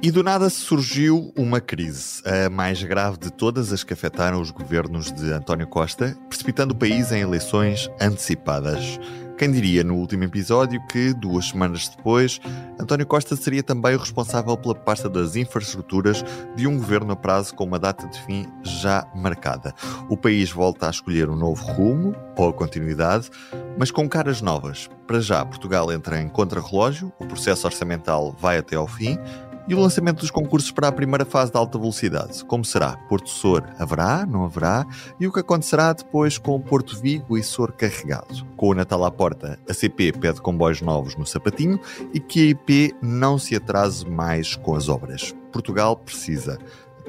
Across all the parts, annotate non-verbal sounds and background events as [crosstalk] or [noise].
E do nada surgiu uma crise, a mais grave de todas as que afetaram os governos de António Costa, precipitando o país em eleições antecipadas. Quem diria no último episódio que, duas semanas depois, António Costa seria também o responsável pela pasta das infraestruturas de um governo a prazo com uma data de fim já marcada. O país volta a escolher um novo rumo, ou a continuidade, mas com caras novas. Para já, Portugal entra em contrarrelógio, o processo orçamental vai até ao fim, e o lançamento dos concursos para a primeira fase de alta velocidade? Como será? Porto Sor haverá? Não haverá? E o que acontecerá depois com Porto Vigo e Sor carregado? Com o Natal à porta, a CP pede comboios novos no sapatinho e que a IP não se atrase mais com as obras. Portugal precisa.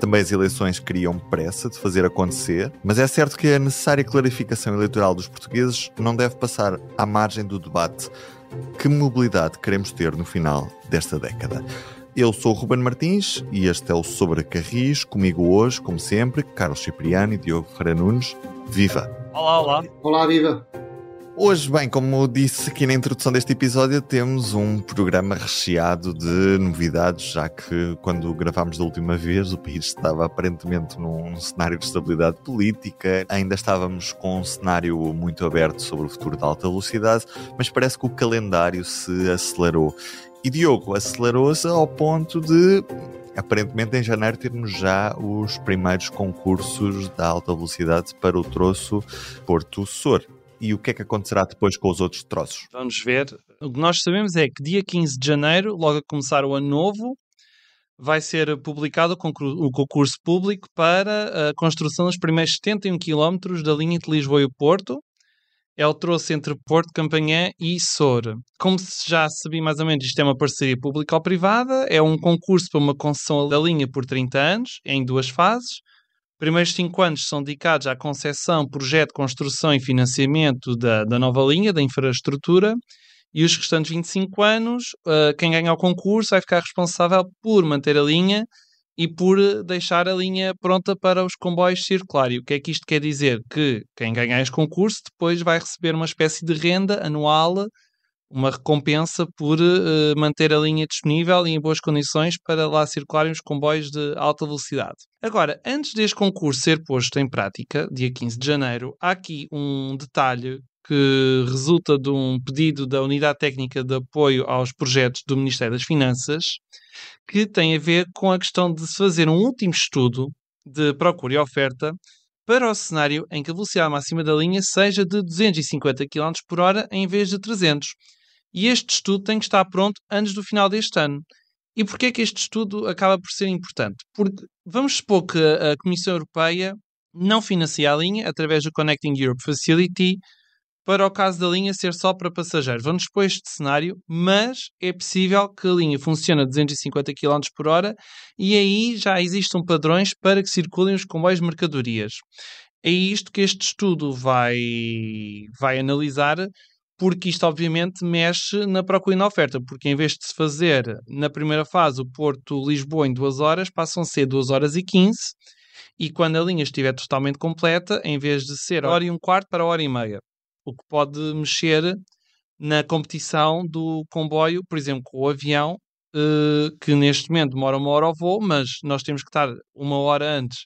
Também as eleições criam pressa de fazer acontecer, mas é certo que a necessária clarificação eleitoral dos portugueses não deve passar à margem do debate que mobilidade queremos ter no final desta década. Eu sou o Ruben Martins e este é o Sobre Carris. Comigo hoje, como sempre, Carlos Cipriano e Diogo Ferreira Nunes. Viva! Olá, olá! Olá, viva! Hoje, bem, como disse aqui na introdução deste episódio, temos um programa recheado de novidades, já que quando gravámos da última vez o país estava aparentemente num cenário de estabilidade política, ainda estávamos com um cenário muito aberto sobre o futuro da alta velocidade, mas parece que o calendário se acelerou e Diogo acelerou-se ao ponto de, aparentemente, em janeiro termos já os primeiros concursos da alta velocidade para o troço Porto Sor. E o que é que acontecerá depois com os outros troços? Vamos ver. O que nós sabemos é que dia 15 de janeiro, logo a começar o ano novo, vai ser publicado o concurso público para a construção dos primeiros 71 km da linha de Lisboa e Porto, o troço entre Porto, Campanhã e Sor. Como se já sabia mais ou menos, isto é uma parceria pública ou privada, é um concurso para uma concessão da linha por 30 anos, em duas fases. Os primeiros 5 anos são dedicados à concessão, projeto, construção e financiamento da, da nova linha, da infraestrutura, e os restantes 25 anos, uh, quem ganha o concurso vai ficar responsável por manter a linha e por eh, deixar a linha pronta para os comboios circular. E o que é que isto quer dizer? Que quem ganhar este concurso depois vai receber uma espécie de renda anual, uma recompensa por uh, manter a linha disponível e em boas condições para lá circularem os comboios de alta velocidade. Agora, antes deste concurso ser posto em prática, dia 15 de janeiro, há aqui um detalhe que resulta de um pedido da Unidade Técnica de Apoio aos Projetos do Ministério das Finanças, que tem a ver com a questão de se fazer um último estudo de procura e oferta para o cenário em que a velocidade máxima da linha seja de 250 km por hora em vez de 300. E este estudo tem que estar pronto antes do final deste ano. E porquê é que este estudo acaba por ser importante? Porque vamos supor que a Comissão Europeia não financia a linha através do Connecting Europe Facility para o caso da linha ser só para passageiros. Vamos expor este cenário, mas é possível que a linha funcione a 250 km por hora e aí já existam padrões para que circulem os comboios de mercadorias. É isto que este estudo vai, vai analisar, porque isto obviamente mexe na procura e na oferta, porque em vez de se fazer na primeira fase o Porto-Lisboa em 2 horas, passam a ser 2 horas e 15, e quando a linha estiver totalmente completa, em vez de ser hora e um quarto para hora e meia o que pode mexer na competição do comboio, por exemplo, com o avião, uh, que neste momento demora uma hora ao voo, mas nós temos que estar uma hora antes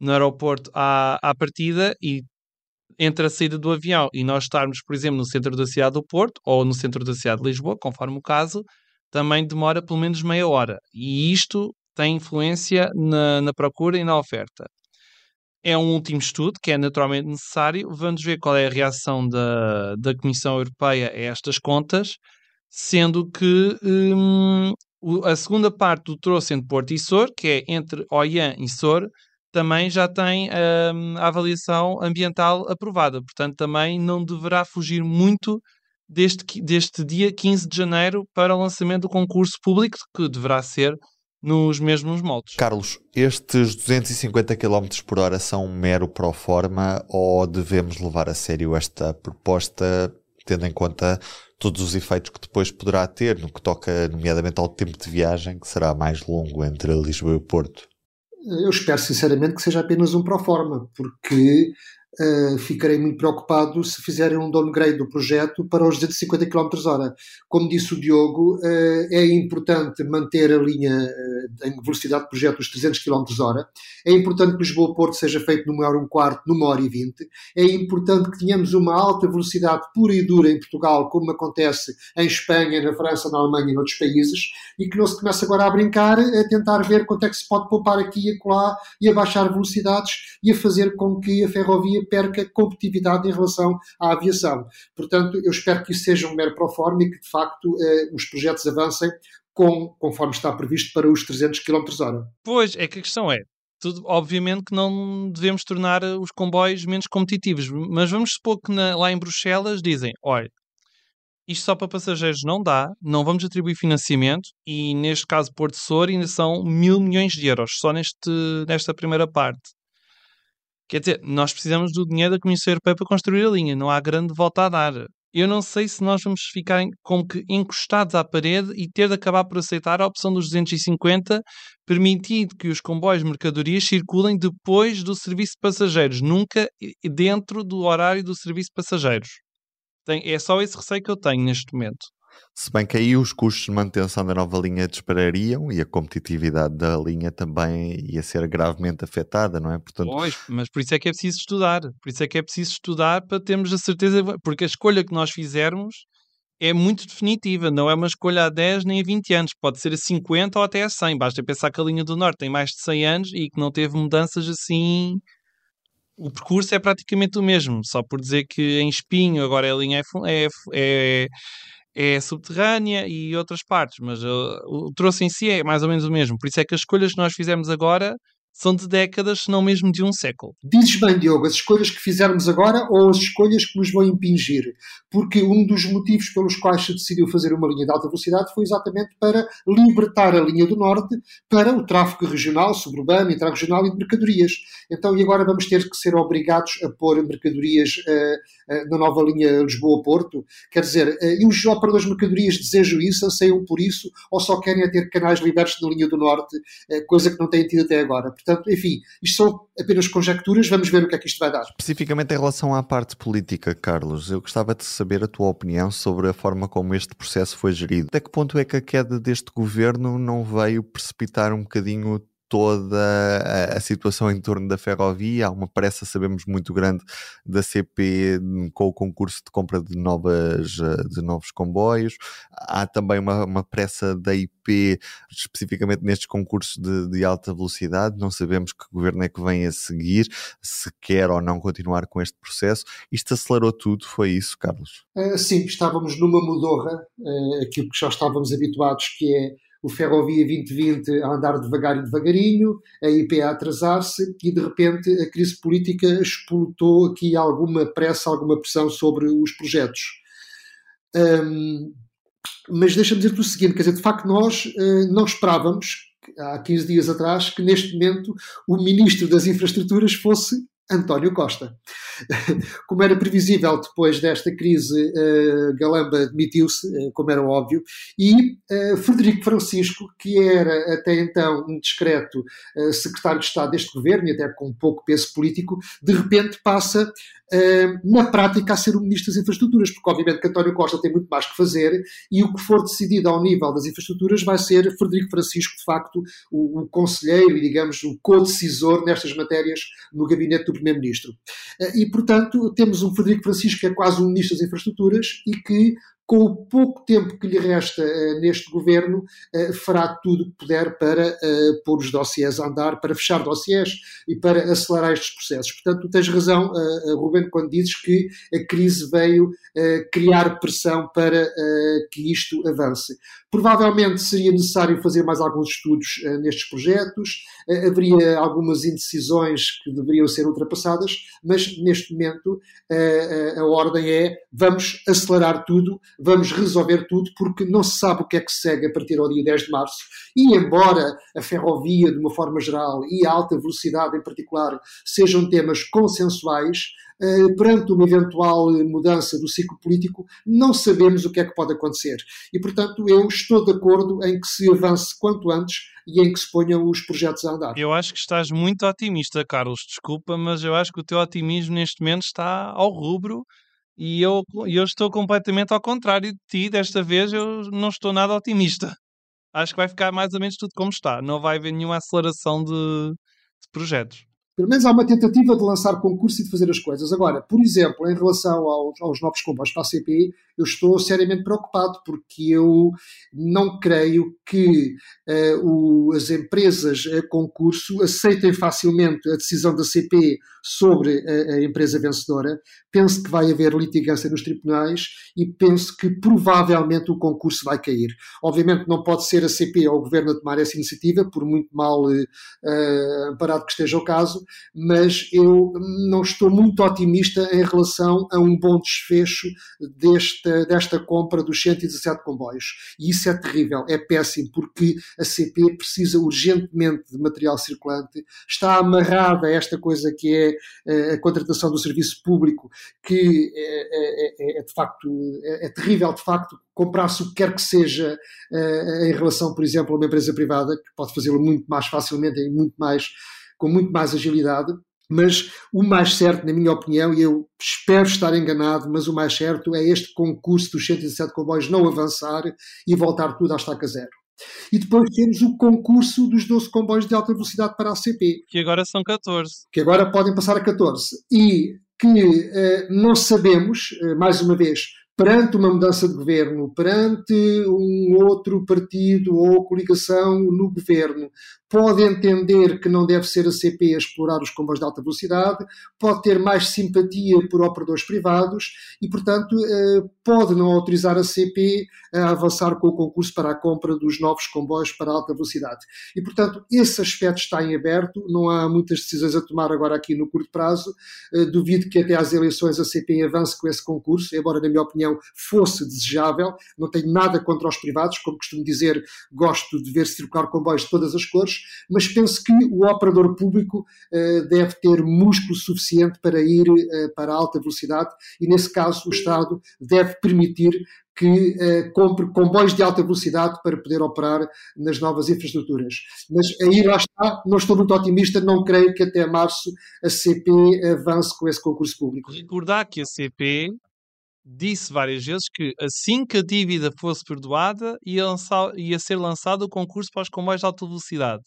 no aeroporto à, à partida e entre a saída do avião e nós estarmos, por exemplo, no centro da cidade do Porto ou no centro da cidade de Lisboa, conforme o caso, também demora pelo menos meia hora. E isto tem influência na, na procura e na oferta é um último estudo que é naturalmente necessário. Vamos ver qual é a reação da, da Comissão Europeia a estas contas, sendo que hum, a segunda parte do troço entre Porto e Sor, que é entre Oian e Sor, também já tem hum, a avaliação ambiental aprovada. Portanto, também não deverá fugir muito deste, deste dia 15 de janeiro para o lançamento do concurso público, que deverá ser nos mesmos moldes. Carlos, estes 250 km por hora são um mero pro forma ou devemos levar a sério esta proposta, tendo em conta todos os efeitos que depois poderá ter, no que toca nomeadamente ao tempo de viagem, que será mais longo entre Lisboa e o Porto? Eu espero sinceramente que seja apenas um pro forma, porque uh, ficarei muito preocupado se fizerem um downgrade do projeto para os 250 km hora. Como disse o Diogo, uh, é importante manter a linha uh, em velocidade de projeto dos 300 km hora, é importante que Lisboa-Porto seja feito numa hora e um quarto, numa hora e vinte, é importante que tenhamos uma alta velocidade pura e dura em Portugal, como acontece em Espanha, na França, na Alemanha e noutros países, e que não se comece agora a brincar, a tentar ver quanto é que se pode poupar aqui e acolá e a baixar velocidades e a fazer com que a ferrovia perca competitividade em relação à aviação. Portanto, eu espero que isso seja um mero proforma e que, de facto, eh, os projetos avancem com, conforme está previsto para os 300 km hora. Pois, é que a questão é, tudo, obviamente que não devemos tornar os comboios menos competitivos, mas vamos supor que na, lá em Bruxelas dizem, olha, isto só para passageiros não dá, não vamos atribuir financiamento e neste caso Porto Sor ainda são mil milhões de euros, só neste, nesta primeira parte. Quer dizer, nós precisamos do dinheiro da Comissão Europeia para construir a linha, não há grande volta a dar. Eu não sei se nós vamos ficar como que encostados à parede e ter de acabar por aceitar a opção dos 250, permitindo que os comboios de mercadorias circulem depois do serviço de passageiros, nunca dentro do horário do serviço de passageiros. é só esse receio que eu tenho neste momento. Se bem que aí os custos de manutenção da nova linha disparariam e a competitividade da linha também ia ser gravemente afetada, não é? Portanto... Pois, mas por isso é que é preciso estudar. Por isso é que é preciso estudar para termos a certeza, porque a escolha que nós fizermos é muito definitiva, não é uma escolha a 10 nem a 20 anos, pode ser a 50 ou até a 100. Basta pensar que a linha do Norte tem mais de 100 anos e que não teve mudanças assim. O percurso é praticamente o mesmo, só por dizer que em Espinho agora a linha é, é, é é subterrânea e outras partes, mas uh, o troço em si é mais ou menos o mesmo. Por isso é que as escolhas que nós fizemos agora são de décadas, se não mesmo de um século. Dizes bem, Diogo, as escolhas que fizermos agora ou as escolhas que nos vão impingir? Porque um dos motivos pelos quais se decidiu fazer uma linha de alta velocidade foi exatamente para libertar a linha do Norte para o tráfego regional, suburbano, intrarregional e de mercadorias. Então, e agora vamos ter que ser obrigados a pôr mercadorias uh, na nova linha Lisboa-Porto? Quer dizer, e os operadores de mercadorias desejam isso, anseiam por isso, ou só querem é ter canais libertos na linha do Norte, coisa que não têm tido até agora? Portanto, enfim, isto são apenas conjecturas, vamos ver o que é que isto vai dar. Especificamente em relação à parte política, Carlos, eu gostava de saber a tua opinião sobre a forma como este processo foi gerido. Até que ponto é que a queda deste governo não veio precipitar um bocadinho toda a, a, situação em torno da ferrovia. Há uma pressa, sabemos, muito grande da CP com o concurso de compra de, novas, de novos comboios. Há também uma, uma pressa da IP, especificamente nestes concursos de, de, alta velocidade. Não sabemos que governo é que vem a seguir, se quer ou não continuar com este processo. Isto acelerou tudo, foi isso, Carlos? Uh, sim, estávamos numa mudorra, uh, aquilo que já estávamos habituados, que é o Ferrovia 2020 a andar devagar e devagarinho, a IP a atrasar-se e de repente a crise política explotou aqui alguma pressa, alguma pressão sobre os projetos. Um, mas deixa-me dizer-te o seguinte, quer dizer, de facto nós uh, não esperávamos, há 15 dias atrás, que neste momento o Ministro das Infraestruturas fosse António Costa. Como era previsível, depois desta crise, uh, Galamba demitiu-se, uh, como era óbvio, e uh, Frederico Francisco, que era até então um discreto secretário de Estado deste governo, e até com pouco peso político, de repente passa na prática a ser o Ministro das Infraestruturas, porque obviamente que António Costa tem muito mais que fazer e o que for decidido ao nível das infraestruturas vai ser Frederico Francisco, de facto, o, o conselheiro e, digamos, o co-decisor nestas matérias no gabinete do Primeiro-Ministro. E, portanto, temos um Frederico Francisco que é quase um Ministro das Infraestruturas e que com o pouco tempo que lhe resta uh, neste governo, uh, fará tudo o que puder para uh, pôr os dossiês a andar, para fechar dossiês e para acelerar estes processos. Portanto, tu tens razão, Ruben, quando dizes que a crise veio criar pressão para que isto avance. Provavelmente seria necessário fazer mais alguns estudos nestes projetos, haveria algumas indecisões que deveriam ser ultrapassadas, mas neste momento a ordem é vamos acelerar tudo, vamos resolver tudo, porque não se sabe o que é que segue a partir do dia 10 de março. E embora a ferrovia, de uma forma geral, e a alta velocidade em particular, sejam temas consensuais, eh, perante uma eventual mudança do ciclo político, não sabemos o que é que pode acontecer. E, portanto, eu estou de acordo em que se avance quanto antes e em que se ponham os projetos a andar. Eu acho que estás muito otimista, Carlos. Desculpa, mas eu acho que o teu otimismo neste momento está ao rubro e eu, eu estou completamente ao contrário de ti. Desta vez eu não estou nada otimista. Acho que vai ficar mais ou menos tudo como está. Não vai haver nenhuma aceleração de, de projetos. Pelo menos há uma tentativa de lançar concurso e de fazer as coisas. Agora, por exemplo, em relação aos, aos novos comboios para a CP, eu estou seriamente preocupado porque eu não creio que uh, o, as empresas a concurso aceitem facilmente a decisão da CP sobre a, a, empresa vencedora. Penso que vai haver litigância nos tribunais e penso que provavelmente o concurso vai cair. Obviamente não pode ser a CP ou o governo a tomar essa iniciativa, por muito mal uh, que esteja o caso, mas eu não estou muito otimista em relação a um bom desfecho desta, desta compra dos 117 comboios. E isso é terrível, é péssimo, porque a CP precisa urgentemente de material circulante, está amarrada a esta coisa que é eh, a contratação do serviço público, que é, é, é de facto, é, é, terrível de facto comprar-se o que quer que seja em relação, por exemplo, a uma empresa privada, que pode fazê-lo muito mais facilmente e muito mais, com muito mais agilidade mas o mais certo, na minha opinião, e eu espero estar enganado, mas o mais certo é este concurso dos 117 comboios não avançar e voltar tudo à estaca zero. E depois temos o concurso dos 12 comboios de alta velocidade para a CP. Que agora são 14. Que agora podem passar a 14. E que uh, não sabemos, uh, mais uma vez, perante uma mudança de governo, perante um outro partido ou coligação no governo, pode entender que não deve ser a CP a explorar os comboios de alta velocidade, pode ter mais simpatia por operadores privados e, portanto, eh, pode não autorizar a CP a avançar com o concurso para a compra dos novos comboios para alta velocidade. E, portanto, esse aspecto está em aberto, não há muitas decisões a tomar agora aqui no curto prazo. Eh, duvido que até às eleições a CP avance com esse concurso, embora, na minha opinião, fosse desejável. Não tenho nada contra os privados, como costumo dizer, gosto de ver circular comboios de todas as cores, mas penso que o operador público uh, deve ter músculo suficiente para ir uh, para alta velocidade e, nesse caso, o Estado deve permitir que uh, compre comboios de alta velocidade para poder operar nas novas infraestruturas. Mas aí lá está, não estou muito otimista, não creio que até março a CP avance com esse concurso público. Recordar que a CP disse várias vezes que assim que a dívida fosse perdoada ia, lançar, ia ser lançado o concurso para os comboios de alta velocidade.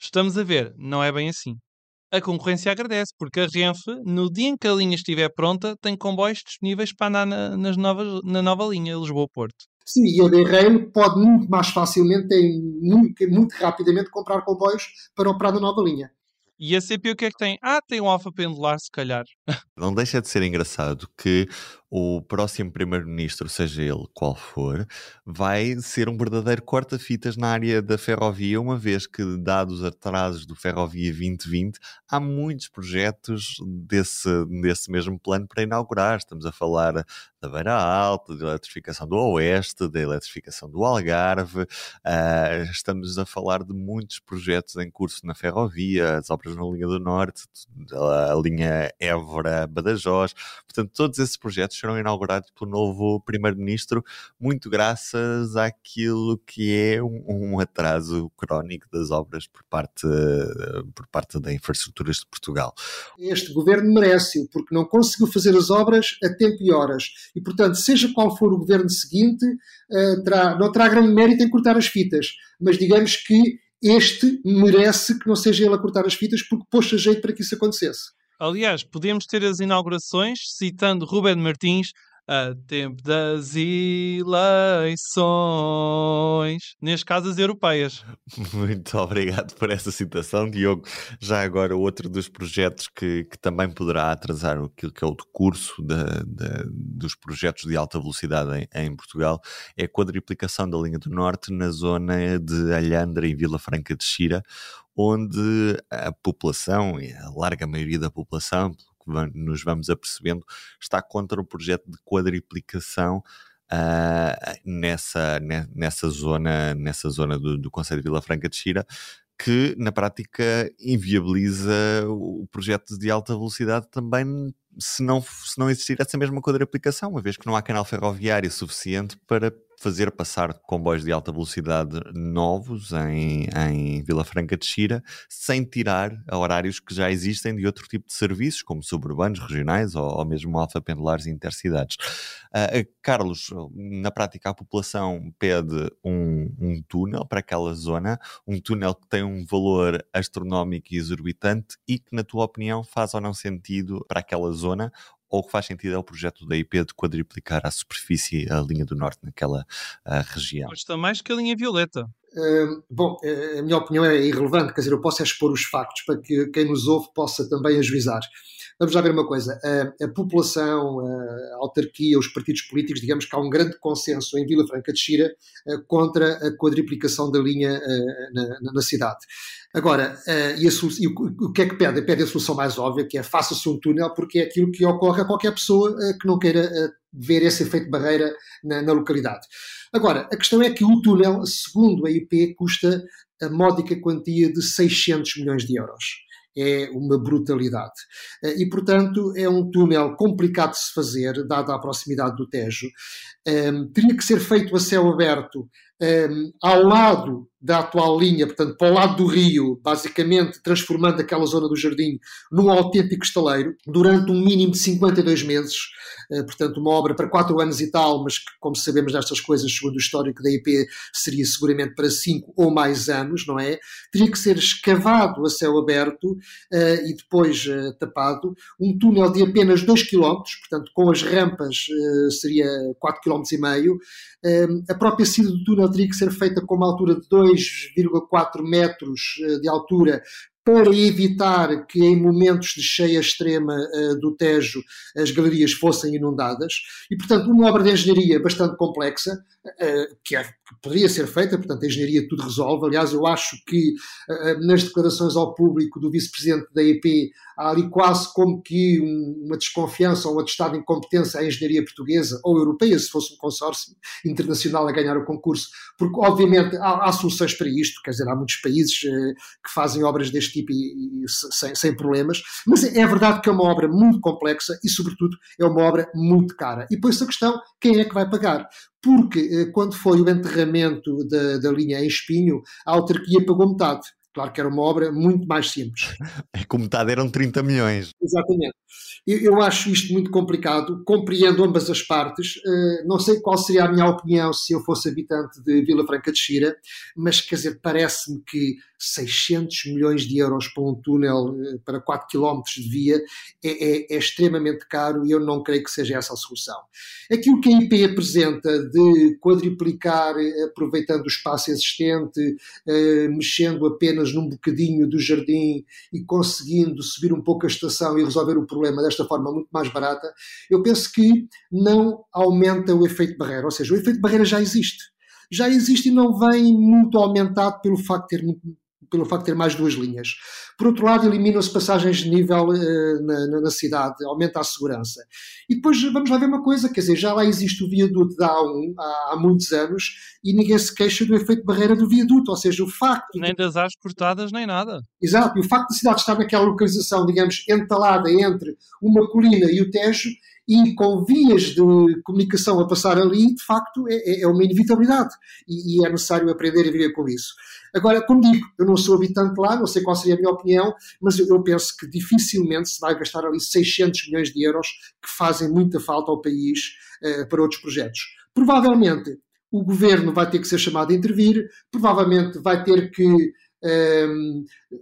Estamos a ver, não é bem assim. A concorrência agradece, porque a Renfe, no dia em que a linha estiver pronta, tem comboios disponíveis para andar na, nas novas, na nova linha Lisboa-Porto. Sim, e a DRL pode muito mais facilmente, muito, muito rapidamente, comprar comboios para operar na nova linha. E a CP o que é que tem? Ah, tem um alfa pendular, se calhar. Não deixa de ser engraçado que o próximo primeiro-ministro, seja ele qual for, vai ser um verdadeiro corta-fitas na área da ferrovia, uma vez que, dados atrasos do Ferrovia 2020, há muitos projetos desse, desse mesmo plano para inaugurar. Estamos a falar da Beira Alta, da eletrificação do Oeste, da eletrificação do Algarve, uh, estamos a falar de muitos projetos em curso na ferrovia, as obras na linha do Norte, a linha Évora-Badajoz, portanto, todos esses projetos serão inaugurados pelo novo primeiro-ministro, muito graças àquilo que é um, um, atraso crónico das obras por parte, por parte da infraestruturas de Portugal. Este governo merece-o, porque não conseguiu fazer as obras a tempo e horas. E, portanto, seja qual for o governo seguinte, uh, terá, não terá grande mérito em cortar as fitas. Mas digamos que este merece que não seja ele a cortar as fitas, porque pôs a jeito para que isso acontecesse. Aliás, podemos ter as inaugurações citando Ruben Martins a tempo das eleições, neste caso as europeias. [laughs] Muito obrigado por essa citação, Diogo. Já agora, outro dos projetos que, que também poderá atrasar aquilo que é o decurso de, de, dos projetos de alta velocidade em, em, Portugal é a quadriplicação da linha do Norte na zona de Alhandra e Vila Franca de Xira, onde a população, a larga maioria da população, nos vamos apercebendo, está contra o projeto de quadriplicação uh, nessa, nessa zona, nessa zona do, do Conselho de Vila Franca de Xira, que na prática inviabiliza o projeto de alta velocidade também se não, se não existir essa mesma quadriplicação, uma vez que não há canal ferroviário suficiente para fazer passar comboios de alta velocidade novos em, em Vila Franca de Xira, sem tirar horários que já existem de outro tipo de serviços, como suburbanos, regionais ou, ou mesmo alfa-pendulares e intercidades. Uh, Carlos, na prática a população pede um, um túnel para aquela zona, um túnel que tem um valor astronómico e exorbitante e que, na tua opinião, faz ou não sentido para aquela zona ou o que faz sentido é o projeto da IP de quadriplicar a superfície, a linha do norte naquela uh, região. Gosta mais que a linha violeta. Uh, bom, eh, a minha opinião é irrelevante, quer dizer, eu posso expor os factos para que quem nos ouve possa também ajuizar. Vamos lá ver uma coisa: a, a, população, a autarquia, os partidos políticos, digamos que há um grande consenso em Vila Franca de Xira contra a quadriplicação da linha na, na cidade. Agora, e, a, e o, o, que é que pede? Pede a solução mais óbvia, que é faça-se um túnel, porque é aquilo que ocorre a qualquer pessoa que não queira ver esse efeito de barreira na, na localidade. Agora, a questão é que o túnel, segundo a IP, custa a módica quantia de 600 milhões de euros é uma brutalidade. Eh, e, portanto, é um túnel complicado de se fazer, dada a proximidade do Tejo. Um, ehm, teria que ser feito a céu aberto um, ehm, ao lado da atual linha, portanto, para o lado do rio, basicamente transformando aquela zona do jardim num autêntico estaleiro, durante um mínimo de 52 meses, uh, portanto, uma obra para 4 anos e tal, mas que, como sabemos destas coisas, segundo o histórico da IP, seria seguramente para 5 ou mais anos, não é? Teria que ser escavado a céu aberto uh, e depois uh, tapado, um túnel de apenas 2 km, portanto, com as rampas seria 4 km e meio, a própria saída do túnel teria que ser feita com uma altura de 2,4 metros eh, de altura para evitar que em momentos de cheia extrema uh, do Tejo as galerias fossem inundadas e, portanto, uma obra de engenharia bastante complexa, uh, que, é, que, poderia ser feita, portanto, a engenharia tudo resolve. Aliás, eu acho que uh, nas declarações ao público do vice-presidente da EP há ali quase como que um, uma desconfiança ou um atestado de incompetência à engenharia portuguesa ou europeia, se fosse um consórcio internacional a ganhar o concurso, porque, obviamente, há, há soluções para isto, quer dizer, há muitos países que fazem obras deste tipo tipo e, e sem, sem, problemas, mas é verdade que é uma obra muito complexa e, sobretudo, é uma obra muito cara. E depois a questão, quem é que vai pagar? Porque eh, quando foi o enterramento da, da linha em Espinho, a autarquia pagou metade. Claro que era uma obra muito mais simples. [laughs] É com metade eram 30 milhões. Exatamente. Eu, acho isto muito complicado, compreendo ambas as partes. Uh, não sei qual seria a minha opinião se eu fosse habitante de Vila Franca de Xira, mas quer dizer, parece-me que 600 milhões de euros para um túnel uh, para 4 km de via é, é, é, extremamente caro e eu não creio que seja essa a solução. Aquilo que a IP apresenta de quadriplicar, eh, aproveitando o espaço existente, uh, mexendo apenas num bocadinho do jardim e conseguindo subir um pouco a estação e resolver o problema desta forma muito mais barata, eu penso que não aumenta o efeito barreira. Ou seja, o efeito barreira já existe. Já existe e não vem muito aumentado pelo facto de ter muito, pelo facto de ter mais duas linhas. Por outro lado, eliminam-se passagens de nível uh, na, na, cidade, aumenta a segurança. E depois vamos lá ver uma coisa, quer dizer, já lá existe o viaduto da A1 há, há muitos anos e ninguém se queixa do efeito de barreira do viaduto, ou seja, o facto... Nem das árvores cortadas, nem nada. Exato, e o facto da cidade estar naquela localização, digamos, entalada entre uma colina e o Tejo, e com vias de comunicação a passar ali, de facto, é, é, é uma inevitabilidade e, e, é necessário aprender a viver com isso. Agora, como digo, eu não sou habitante lá, não sei qual seria a minha opinião, mas eu, eu penso que dificilmente se vai gastar ali 600 milhões de euros que fazem muita falta ao país uh, para outros projetos. Provavelmente o governo vai ter que ser chamado a intervir, provavelmente vai ter que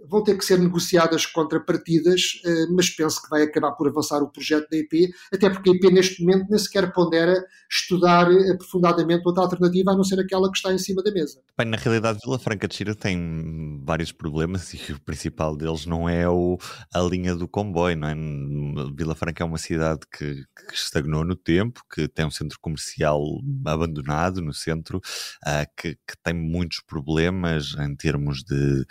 vão ter que ser negociadas contrapartidas, uh, mas penso que vai acabar por avançar o projeto da IP, até porque a IP neste momento nem sequer pondera estudar aprofundadamente outra alternativa a não ser aquela que está em cima da mesa. Bem, na realidade, Vila Franca de Xira tem vários problemas e o principal deles não é o, a linha do comboio, não é? Vila Franca é uma cidade que, que estagnou no tempo, que tem um centro comercial abandonado no centro, uh, que, que tem muitos problemas em termos de de,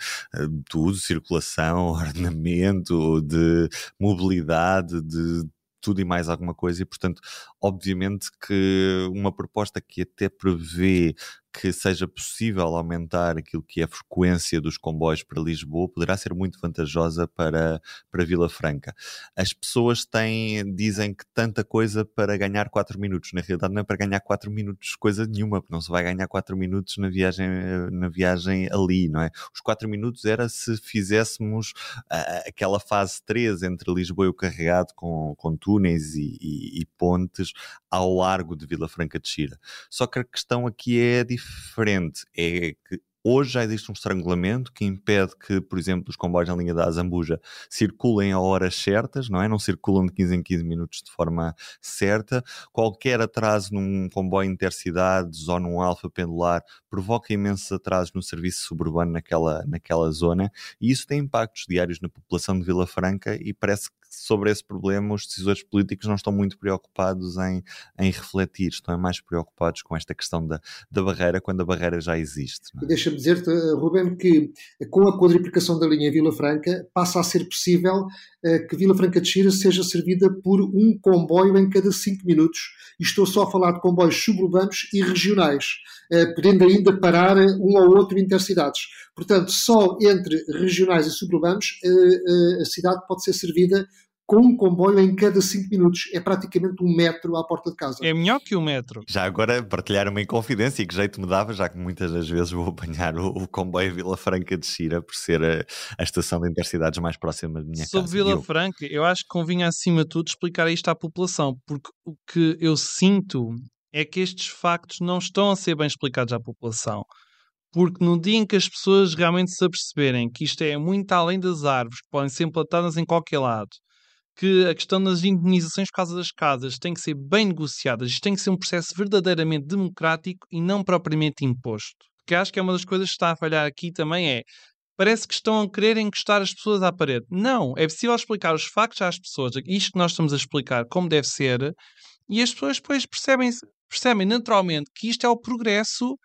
tudo, circulação, [laughs] ordenamento, de mobilidade, de tudo e mais alguma coisa, e portanto, obviamente que uma proposta que até prevê que seja possível aumentar aquilo que é a frequência dos comboios para Lisboa poderá ser muito vantajosa para, para Vila Franca. As pessoas têm, dizem que tanta coisa para ganhar 4 minutos. Na realidade, não é para ganhar 4 minutos coisa nenhuma, porque não se vai ganhar 4 minutos na viagem, na viagem ali, não é? Os 4 minutos era se fizéssemos uh, aquela fase 3 entre Lisboa e o Carregado com, com túneis e, e, e pontes ao largo de Vila Franca de Xira. Só que a questão aqui é diferente diferente é que Hoje já existe um estrangulamento que impede que, por exemplo, os comboios na linha da Azambuja circulem a horas certas, não é? Não circulam de 15 em 15 minutos de forma certa. Qualquer atraso num comboio intercidades ou num alfa pendular provoca imensos atrasos no serviço suburbano naquela, naquela zona e isso tem impactos diários na população de Vila Franca e parece sobre esse problema os decisores políticos não estão muito preocupados em, em refletir, estão mais preocupados com esta questão da, da barreira quando a barreira já existe. É? Deixa-me dizer-te, eh, Ruben, que com a quadriplicação da linha Vila Franca passa a ser possível uh, que Vila Franca de Xira seja servida por um comboio em cada cinco minutos. E estou só a falar de comboios suburbanos e regionais, uh, podendo ainda parar um ou outro intercidades. Portanto, só entre regionais e suburbanos a cidade pode ser servida com um comboio em cada 5 minutos. É praticamente um metro à porta de casa. É melhor que um metro. Já agora partilhar uma inconfidência e que jeito me dava, já que muitas das vezes vou apanhar o, o comboio Vila Franca de Xira por ser a, a, estação de intercidades mais próxima de minha Sobre casa. Sobre Vila eu... Franca, eu acho que convinha acima de tudo explicar isto à população, porque o que eu sinto é que estes factos não estão a ser bem explicados à população. Porque no dia em que as pessoas realmente se aperceberem que isto é muito além das árvores, que podem ser plantadas em qualquer lado, que a questão das indenizações por causa das casas tem que ser bem negociadas, isto tem que ser um processo verdadeiramente democrático e não propriamente imposto. Porque acho que é uma das coisas que está a falhar aqui também é parece que estão a querer encostar as pessoas à parede. Não, é possível explicar os factos às pessoas, isto que nós estamos a explicar como deve ser, e as pessoas depois percebem, percebem naturalmente que isto é o progresso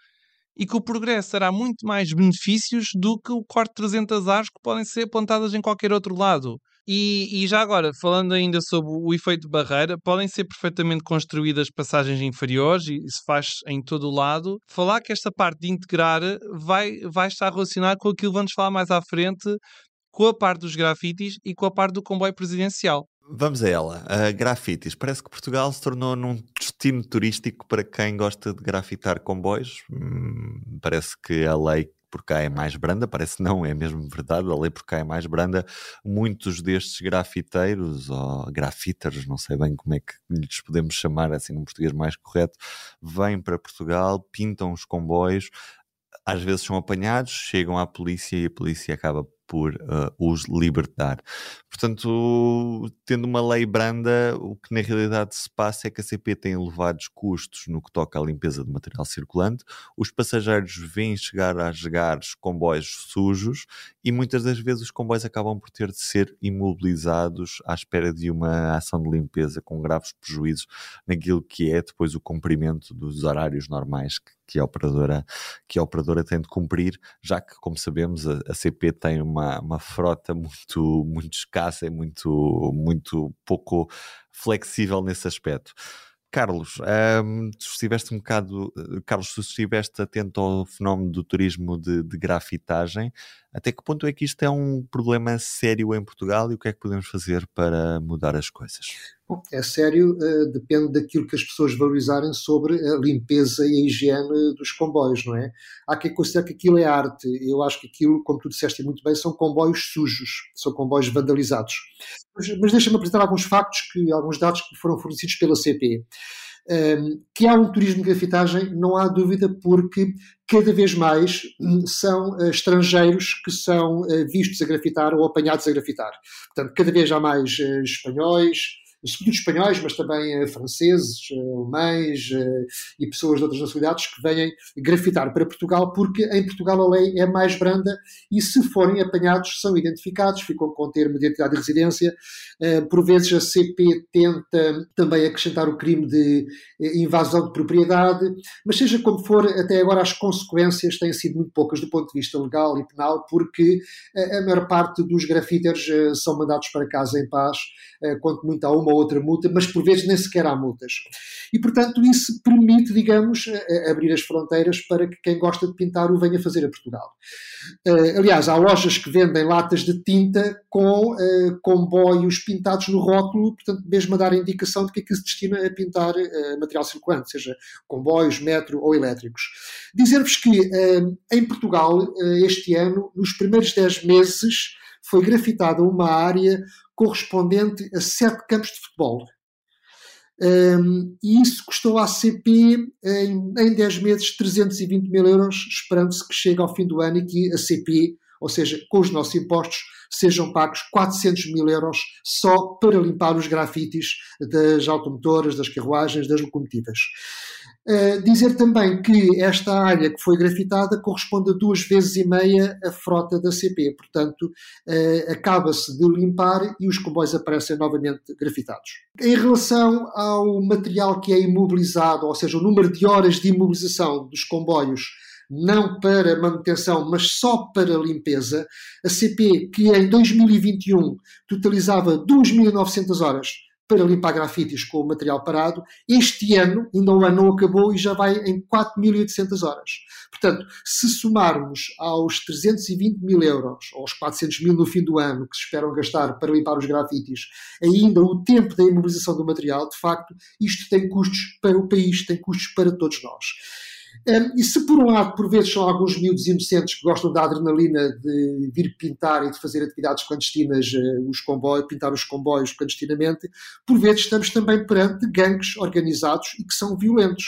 e que o progresso terá muito mais benefícios do que o corte de 300 árvores que podem ser plantadas em qualquer outro lado. E, e, já agora, falando ainda sobre o efeito barreira, podem ser perfeitamente construídas passagens inferiores e se faz em todo o lado. Falar que esta parte de integrar vai, vai estar relacionada com aquilo que vamos falar mais à frente, com a parte dos grafites e com a parte do comboio presidencial. Vamos a ela. Uh, grafites. Parece que Portugal se tornou num destino turístico para quem gosta de grafitar comboios. Hum, parece que a lei por cá é mais branda, parece não, é mesmo verdade, a lei por cá é mais branda. Muitos destes grafiteiros, ou grafiters, não sei bem como é que lhes podemos chamar assim num português mais correto, vêm para Portugal, pintam os comboios, às vezes são apanhados, chegam à polícia e a polícia acaba por uh, os libertar. Portanto, tendo uma lei branda, o que na realidade se passa é que a CP tem elevados custos no que toca à limpeza de material circulante, os passageiros vêm chegar a jogar comboios sujos e muitas das vezes os comboios acabam por ter de ser imobilizados à espera de uma ação de limpeza com graves prejuízos naquilo que é depois o cumprimento dos horários normais que, que a operadora, que a operadora tem de cumprir, já que, como sabemos, a, a CP tem uma, uma frota muito, muito escassa e muito, muito pouco flexível nesse aspecto. Carlos, um, tu estiveste um bocado, Carlos, tu estiveste atento ao fenómeno do turismo de, de, grafitagem. Até que ponto é que isto é um problema sério em Portugal e o que é que podemos fazer para mudar as coisas? Bom, é sério, uh, depende daquilo que as pessoas valorizarem sobre a limpeza e a higiene dos comboios, não é? Há quem considere que aquilo é arte. Eu acho que aquilo, como tu disseste muito bem, são comboios sujos, são comboios vandalizados. Mas, mas deixa-me apresentar alguns factos, que, alguns dados que foram fornecidos pela CP. Que há um turismo de grafitagem, não há dúvida, porque cada vez mais hum, são uh, estrangeiros que são uh, vistos a grafitar ou apanhados a grafitar. Portanto, cada vez há mais uh, espanhóis, sobretudo espanhóis, mas também uh, franceses, uh, alemães uh, e pessoas de outras nacionalidades que vêm grafitar para Portugal, porque em Portugal a lei é mais branda e se forem apanhados são identificados, ficam com termo de identidade de residência. por vezes a CP tenta também acrescentar o crime de invasão de propriedade, mas seja como for, até agora as consequências têm sido muito poucas do ponto de vista legal e penal, porque a maior parte dos grafiters são mandados para casa em paz, quanto muito há uma ou outra multa, mas por vezes nem sequer há multas. E, portanto, isso permite, digamos, abrir as fronteiras para que quem gosta de pintar o venha fazer a Portugal. Uh, aliás, há lojas que vendem latas de tinta com uh, comboios pintados no rótulo, portanto, mesmo a dar a indicação de que aquilo se destina a pintar uh, material circulante, seja comboios, metro ou elétricos. Dizer-vos que em Portugal, este ano, nos primeiros 10 meses, foi grafitada uma área correspondente a sete campos de futebol. Um, e isso custou à CP em, em 10 meses 320 mil euros, esperando-se que chegue ao fim do ano e que a CP, ou seja, com os nossos impostos, sejam pagos 400 mil euros só para limpar os grafites das automotoras, das carruagens, das locomotivas. Uh, dizer também que esta área que foi grafitada corresponde a duas vezes e meia a frota da CP, portanto, uh, acaba-se de limpar e os comboios aparecem novamente grafitados. Em relação ao material que é imobilizado, ou seja, o número de horas de imobilização dos comboios não para manutenção, mas só para limpeza, a CP, que em 2021 totalizava 2.900 horas para limpar grafites com o material parado. Este ano, ainda o ano não acabou e já vai em 4.800 horas. Portanto, se somarmos aos 320 mil euros, aos 400 mil no fim do ano, que se esperam gastar para limpar os grafites, ainda o tempo da imobilização do material, de facto, isto tem custos para o país, tem custos para todos nós. E se por um lado, por vezes, são alguns miúdos inocentes que gostam da adrenalina de vir pintar e de fazer atividades clandestinas, uh, os comboios, pintar os comboios clandestinamente, por vezes estamos também perante gangues organizados e que são violentos.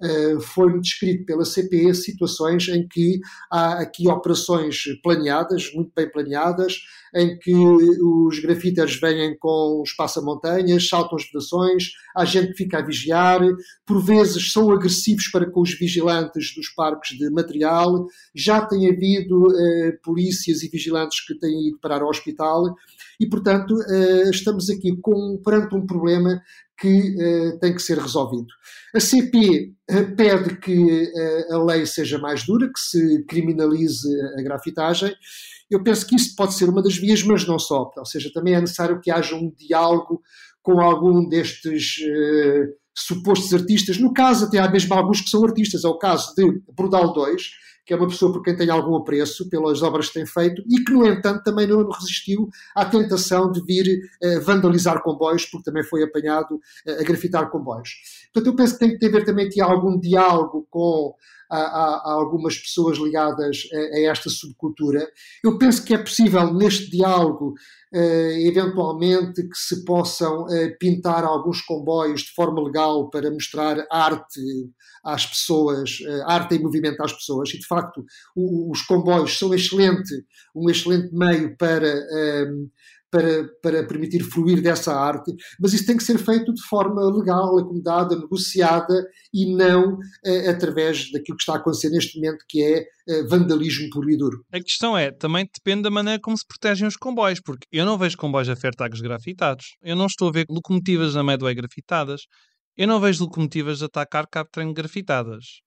Uh, Foi-me descrito pela CP situações em que há aqui operações planeadas, muito bem planeadas, em que os grafiteiros vêm com os passamontanhas, saltam as vedações, há gente que fica a vigiar, por vezes são agressivos para com os vigilantes dos parques de material, já tem havido eh, polícias e vigilantes que têm ido parar ao hospital e, portanto, eh, estamos aqui com, perante um problema que uh, tem que ser resolvido. A CP uh, pede que uh, a lei seja mais dura, que se criminalize a grafitagem eu penso que isso pode ser uma das vias, mas não só. Ou seja, também é necessário que haja um diálogo com algum destes supostos artistas. No caso, até há mesmo alguns que são artistas. É o caso de Brodal 2, que é uma pessoa por quem tem algum apreço pelas obras que tem feito e que, no entanto, também não resistiu à tentação de vir uh, vandalizar comboios, porque também foi apanhado uh, a grafitar comboios. Portanto, eu penso que tem que haver também aqui algum diálogo com a, algumas pessoas ligadas a, a, esta subcultura. Eu penso que é possível, neste diálogo, uh, eventualmente, que se possam uh, pintar alguns comboios de forma legal para mostrar arte às pessoas, uh, arte em movimento às pessoas, e de facto o, os comboios são excelente, um excelente meio para para, para permitir fluir dessa arte, mas isso tem que ser feito de forma legal, acomodada, negociada e não eh, através daquilo que está a acontecer neste momento, que é eh, vandalismo puro e duro. A questão é, também depende da maneira como se protegem os comboios, porque eu não vejo comboios a Fairtags grafitados, eu não estou a ver locomotivas na Medway grafitadas, eu não vejo locomotivas a atacar cabo trem grafitadas.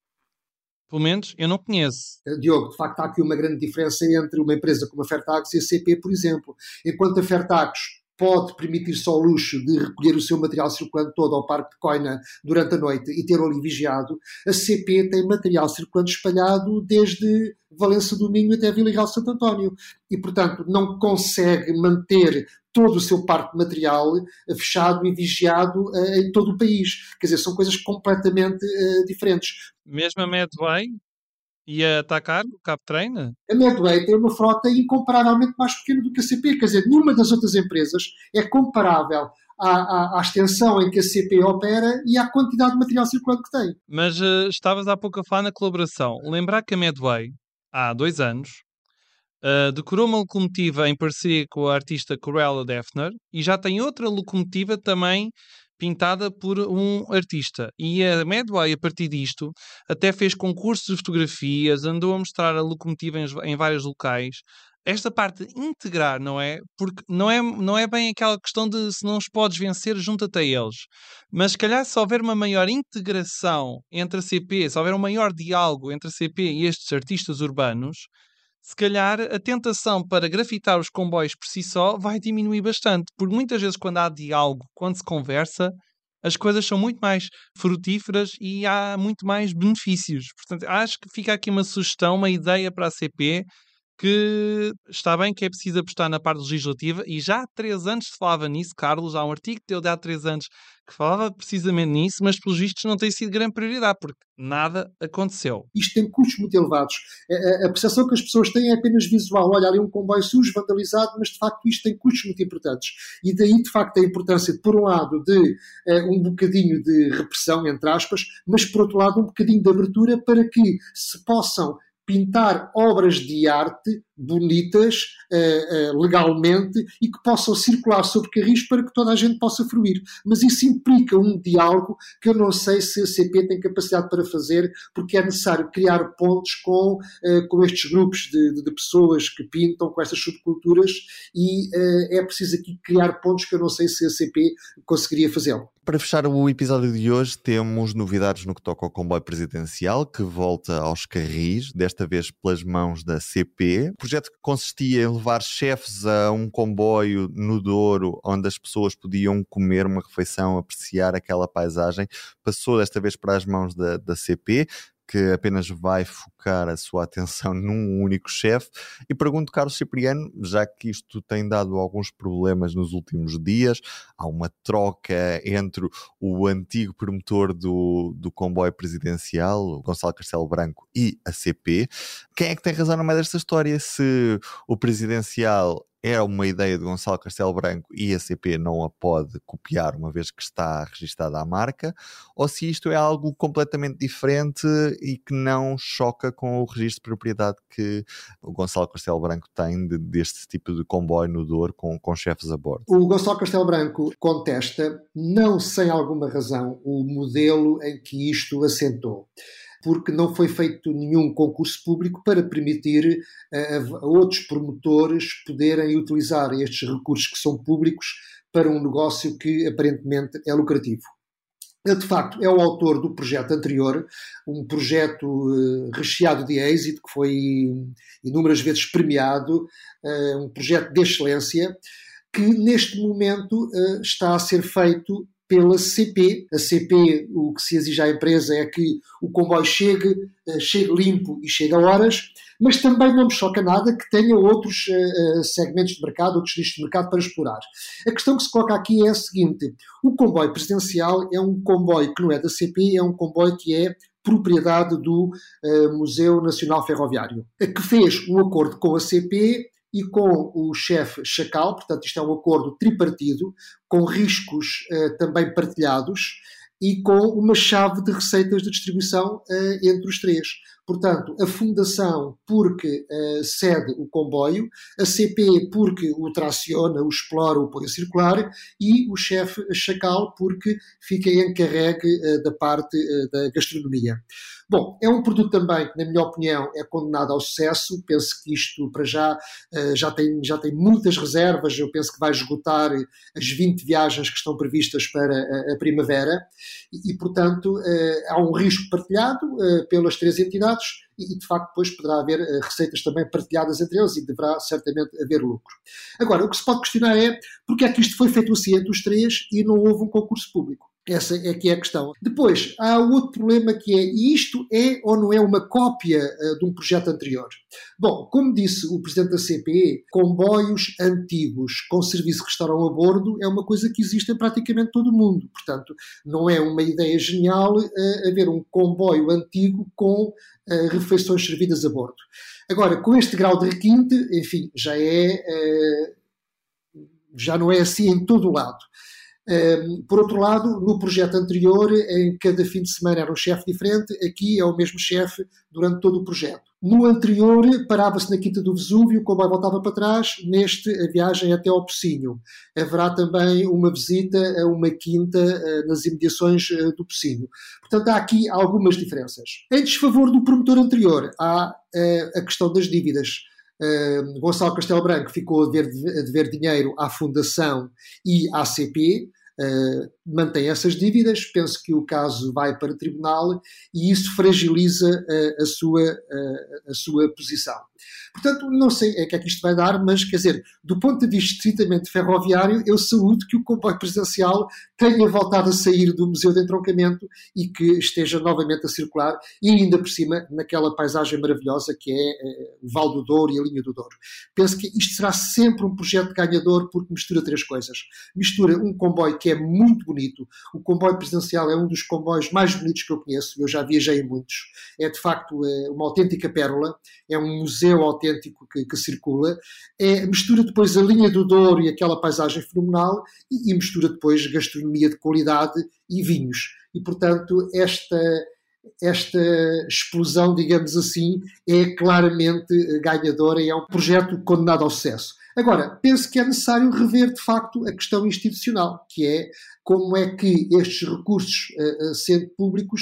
Pelo menos eu não conheço. Eh, Diogo, de facto há aqui uma grande diferença entre uma empresa como a Fertax e a CP, por exemplo. Enquanto a Fertax pode permitir só o luxo de recolher o seu material circulante todo ao Parque de Coina durante a noite e ter-o ali vigiado, a CP tem material circulante espalhado desde Valença do Minho até Vila Real Santo António e, portanto, não consegue manter todo o seu parque material eh, fechado e vigiado uh, em todo o país. Quer dizer, são coisas completamente uh, diferentes. Mesmo a Medway ia atacar o Cap Train? A Medway tem uma frota incomparavelmente mais pequena do que a CP. Quer dizer, nenhuma das outras empresas é comparável à, à, à, extensão em que a CP opera e à quantidade de material circulante que tem. Mas uh, estavas há pouco a falar na colaboração. Lembrar que a Medway, há dois anos, uh, decorou uma locomotiva em parceria com a artista Corella Defner e já tem outra locomotiva também pintada por um artista. E a Medway, a partir disto, até fez concursos de fotografias, andou a mostrar a locomotiva em, em vários locais. Esta parte de integrar, não é? Porque não é, não é bem aquela questão de se não os podes vencer, junta-te a eles. Mas se calhar se houver uma maior integração entre a CP, se houver um maior diálogo entre a CP e estes artistas urbanos, se calhar a tentação para grafitar os comboios por si só vai diminuir bastante, porque muitas vezes quando há diálogo, quando se conversa, as coisas são muito mais frutíferas e há muito mais benefícios. Portanto, acho que fica aqui uma sugestão, uma ideia para a CP que está bem que é preciso apostar na parte legislativa e já há três anos se falava nisso, Carlos, há um artigo que de há três anos que falava precisamente nisso, mas pelos vistos não tem sido grande prioridade, porque nada aconteceu. Isto tem custos muito elevados. A, percepção que as pessoas têm é apenas visual. Olha, ali um comboio sujo, vandalizado, mas de facto isto tem custos muito importantes. E daí, de facto, a importância, por um lado, de uh, um bocadinho de repressão, entre aspas, mas por outro lado, um bocadinho de abertura para que se possam pintar obras de arte bonitas uh, uh, legalmente e que possam circular sobre carris para que toda a gente possa fruir. Mas isso implica um diálogo que eu não sei se a CP tem capacidade para fazer, porque é necessário criar pontos com, uh, com estes grupos de, de, de, pessoas que pintam, com estas subculturas, e é preciso aqui criar pontos que eu não sei se a CP conseguiria fazê-lo. Para fechar o episódio de hoje, temos novidades no que toca ao comboio presidencial, que volta aos carris, desta vez pelas mãos da CP projeto que consistia em levar chefes a um comboio no Douro, onde as pessoas podiam comer uma refeição, apreciar aquela paisagem, passou desta vez para as mãos da, da CP que apenas vai focar a sua atenção [laughs] num único chefe. E pergunto, Carlos Cipriano, já que isto tem dado alguns problemas nos últimos dias, há uma troca entre o antigo promotor do, do comboio presidencial, o Gonçalo Castelo Branco, e a CP. Quem é que tem razão no meio desta história? Se o presidencial era uma ideia de Gonçalo Castelo Branco e a CP não a pode copiar uma vez que está registada a marca, ou se isto é algo completamente diferente e que não choca com o registro de propriedade que o Gonçalo Castelo Branco tem de, deste tipo de comboio no Douro com, com chefes a bordo. O Gonçalo Castelo Branco contesta, não sem alguma razão, o modelo em que isto assentou porque não foi feito nenhum concurso público para permitir a, a outros promotores poderem utilizar estes recursos que são públicos para um negócio que aparentemente é lucrativo. Ele, de facto, é o autor do projeto anterior, um projeto uh, recheado de êxito, que foi inúmeras vezes premiado, uh, um projeto de excelência, que neste momento uh, está a ser feito pela CP. A CP, o que se exige à empresa é que o comboio chegue, eh, chegue limpo e chegue a horas, mas também não me choca nada que tenha outros uh, segmentos de mercado, outros nichos de mercado para explorar. A questão que se coloca aqui é a seguinte: o comboio presidencial é um comboio que não é da CP, é um comboio que é propriedade do uh, Museu Nacional Ferroviário, que fez um acordo com a CP e com o chefe Chacal, portanto, isto é um acordo tripartido, com riscos uh, também partilhados e com uma chave de receitas de distribuição uh, entre os três. Portanto, a Fundação porque uh, cede o comboio, a CP porque o traciona, o explora, o põe a circular e o chefe Chacal porque fica encarregue da parte da gastronomia. Bom, é um produto também que, na minha opinião, é condenado ao sucesso. Penso que isto, para já, eh, já tem, já tem muitas reservas. Eu penso que vai esgotar as 20 viagens que estão previstas para a, primavera e, portanto, eh, há um risco partilhado eh, pelas três entidades e, de facto, depois poderá haver receitas também partilhadas entre eles e deverá certamente haver lucro. Agora, o que se pode questionar é porque é que isto foi feito assim entre os três e não houve um concurso público. Essa é que é a questão. Depois, há outro problema que é, isto é ou não é uma cópia uh, de um projeto anterior? Bom, como disse o Presidente da CPE, comboios antigos com serviço de restaurão a bordo é uma coisa que existe em praticamente todo o mundo. Portanto, não é uma ideia genial uh, haver um comboio antigo com uh, refeições servidas a bordo. Agora, com este grau de requinte, enfim, já é... já não é assim em todo o lado. Por outro lado, no projeto anterior, em cada fim de semana era um chefe diferente, aqui é o mesmo chefe durante todo o projeto. No anterior, parava-se na Quinta do Vesúvio, o comboio voltava para trás, neste, a viagem até ao Pocinho. Haverá também uma visita a uma quinta eh, nas imediações eh, do Pocinho. Portanto, há aqui algumas diferenças. Em desfavor do promotor anterior, há eh, a questão das dívidas. Gonçalo Castelo Branco ficou a dever, a dever dinheiro à Fundação e à CP. Uh, mantém essas dívidas, penso que o caso vai para tribunal e isso fragiliza uh, a, sua, uh, a sua posição. Portanto, não sei o que é que isto vai dar, mas quer dizer, do ponto de vista estritamente ferroviário, eu saúdo que o comboio presidencial tenha voltado a sair do Museu de Entroncamento e que esteja novamente a circular e ainda por cima naquela paisagem maravilhosa que é o Val do Douro e a linha do Douro. Penso que isto será sempre um projeto ganhador porque mistura três coisas. Mistura um comboio que é muito bonito. O comboio presidencial é um dos comboios mais bonitos que eu conheço. Eu já viajei em muitos. É de facto é uma autêntica pérola. É um museu autêntico que, que circula. É, mistura depois a linha do Douro e aquela paisagem fenomenal e, e mistura depois gastronomia de qualidade e vinhos. E portanto esta esta explosão, digamos assim, é claramente ganhadora e é um projeto condenado ao sucesso. Agora, penso que é necessário rever de facto a questão institucional, que é como é que estes recursos, uh, sendo públicos,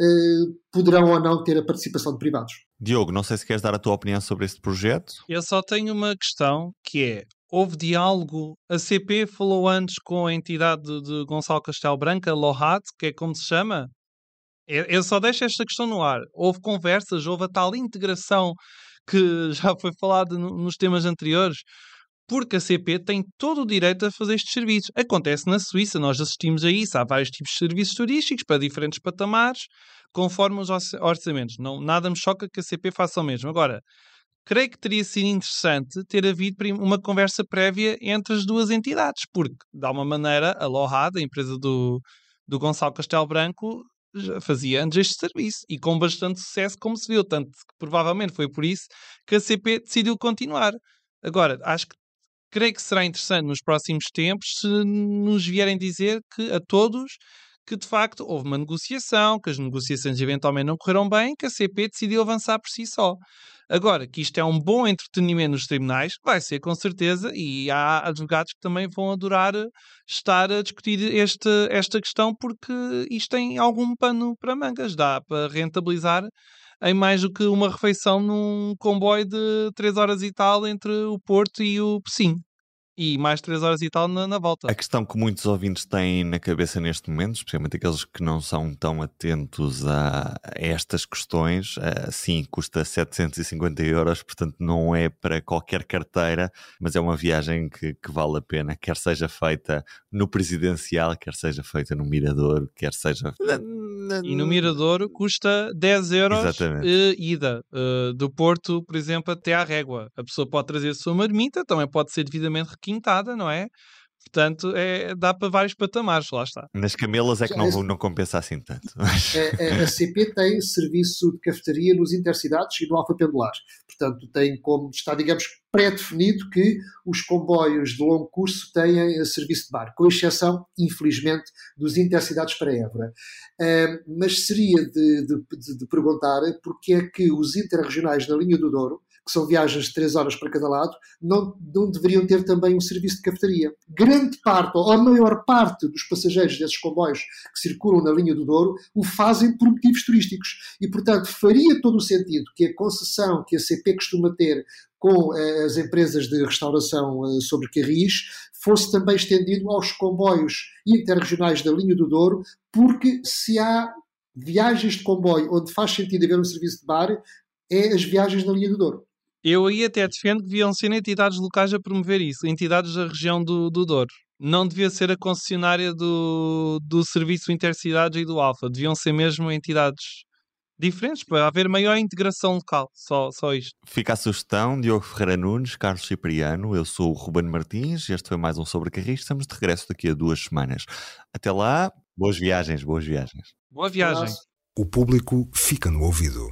uh, poderão ou não ter a participação de privados. Diogo, não sei se queres dar a tua opinião sobre este projeto. Eu só tenho uma questão que é: houve diálogo? A CP falou antes com a entidade de Gonçalo Castelo Branco, a LOHAT, que é como se chama? Eu só deixo esta questão no ar. Houve conversas, houve a tal integração que já foi falado nos temas anteriores, porque a CP tem todo o direito a fazer estes serviços. Acontece na Suíça, nós assistimos a isso. Há vários tipos de serviços turísticos para diferentes patamares, conforme os orçamentos. Não, nada me choca que a CP faça o mesmo. Agora, creio que teria sido interessante ter havido uma conversa prévia entre as duas entidades, porque, de alguma maneira, a Lohad, a empresa do, do Gonçalo Castelo Branco, fazia antes este serviço e com bastante sucesso, como se viu. Tanto que provavelmente foi por isso que a CP decidiu continuar. Agora, acho que creio que será interessante nos próximos tempos se nos vierem dizer que a todos que de facto houve uma negociação, que as negociações eventualmente não correram bem, que a CP decidiu avançar por si só. Agora, que isto é um bom entretenimento nos tribunais, vai ser com certeza, e há advogados que também vão adorar estar a discutir este, esta questão, porque isto tem algum pano para mangas, dá para rentabilizar em mais do que uma refeição num comboio de 3 horas e tal entre o Porto e o Pessim e mais 3 horas e tal na, na, volta. A questão que muitos ouvintes têm na cabeça neste momento, especialmente aqueles que não são tão atentos a, a estas questões, uh, sim, custa 750 euros, portanto não é para qualquer carteira, mas é uma viagem que, que vale a pena, quer seja feita no presidencial, quer seja feita no Mirador, quer seja. E no Mirador custa 10 euros uh, ida uh, do Porto, por exemplo, até à Régua. A pessoa pode trazer a sua marmita, também pode ser devidamente requisita quintada, não é? Portanto, é, dá para vários patamares, lá está. Nas camelas é que não, não compensa assim tanto. A, a, a, CP tem serviço de cafetaria nos intercidades e no Alfa Pendular. Portanto, tem como, está, digamos, pré-definido que os comboios de longo curso têm serviço de bar, com exceção, infelizmente, dos intercidades para Évora. Uh, mas seria de, de, de, de perguntar porque é que os interregionais na linha do Douro, que são viagens de 3 horas para cada lado, não, não deveriam ter também um serviço de cafetaria. Grande parte, ou a maior parte dos passageiros desses comboios que circulam na linha do Douro, o fazem por motivos turísticos. E, portanto, faria todo o sentido que a concessão que a CP costuma ter com eh, as empresas de restauração eh, sobre carris fosse também estendido aos comboios interregionais da linha do Douro, porque se há viagens de comboio onde faz sentido haver um serviço de bar, é as viagens na linha do Douro. Eu aí até defendo que deviam ser entidades locais a promover isso, entidades da região do, do Douro. Não devia ser a concessionária do, do Serviço Intercidades e do Alfa, deviam ser mesmo entidades diferentes para haver maior integração local. Só, só isto. Fica a sugestão, Diogo Ferreira Nunes, Carlos Cipriano, eu sou o Ruben Martins, este foi mais um Sobre Carris, estamos de regresso daqui a duas semanas. Até lá, boas viagens, boas viagens. Boa viagem. O público fica no ouvido.